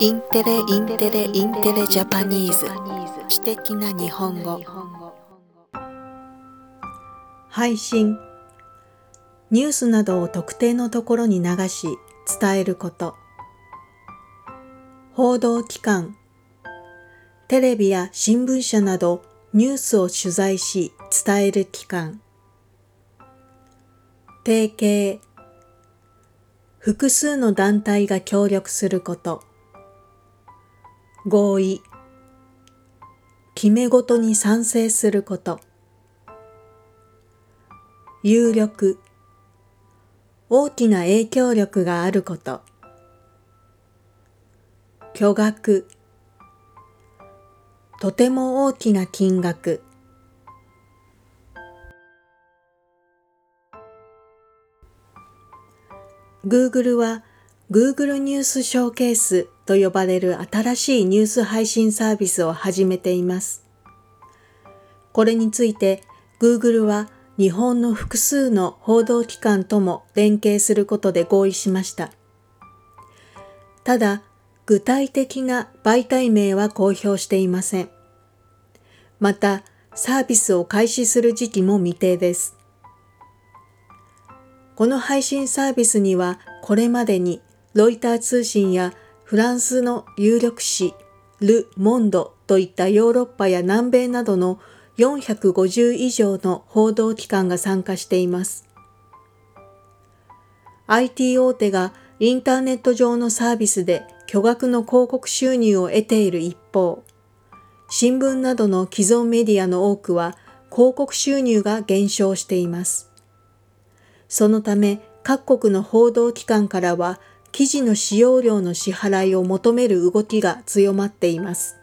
インテレインテレインテレ Japanese。知的な日本語。配信。ニュースなどを特定のところに流し伝えること。報道機関。テレビや新聞社などニュースを取材し伝える機関。提携。複数の団体が協力すること。合意。決め事に賛成すること。有力。大きな影響力があること。巨額。とても大きな金額。Google は Google ニュースショーケース。と呼ばれる新しいニュース配信サービスを始めています。これについて Google は日本の複数の報道機関とも連携することで合意しました。ただ、具体的な媒体名は公表していません。また、サービスを開始する時期も未定です。この配信サービスにはこれまでにロイター通信やフランスの有力紙ル・モンドといったヨーロッパや南米などの450以上の報道機関が参加しています。IT 大手がインターネット上のサービスで巨額の広告収入を得ている一方、新聞などの既存メディアの多くは広告収入が減少しています。そのため各国の報道機関からは記事の使用料の支払いを求める動きが強まっています。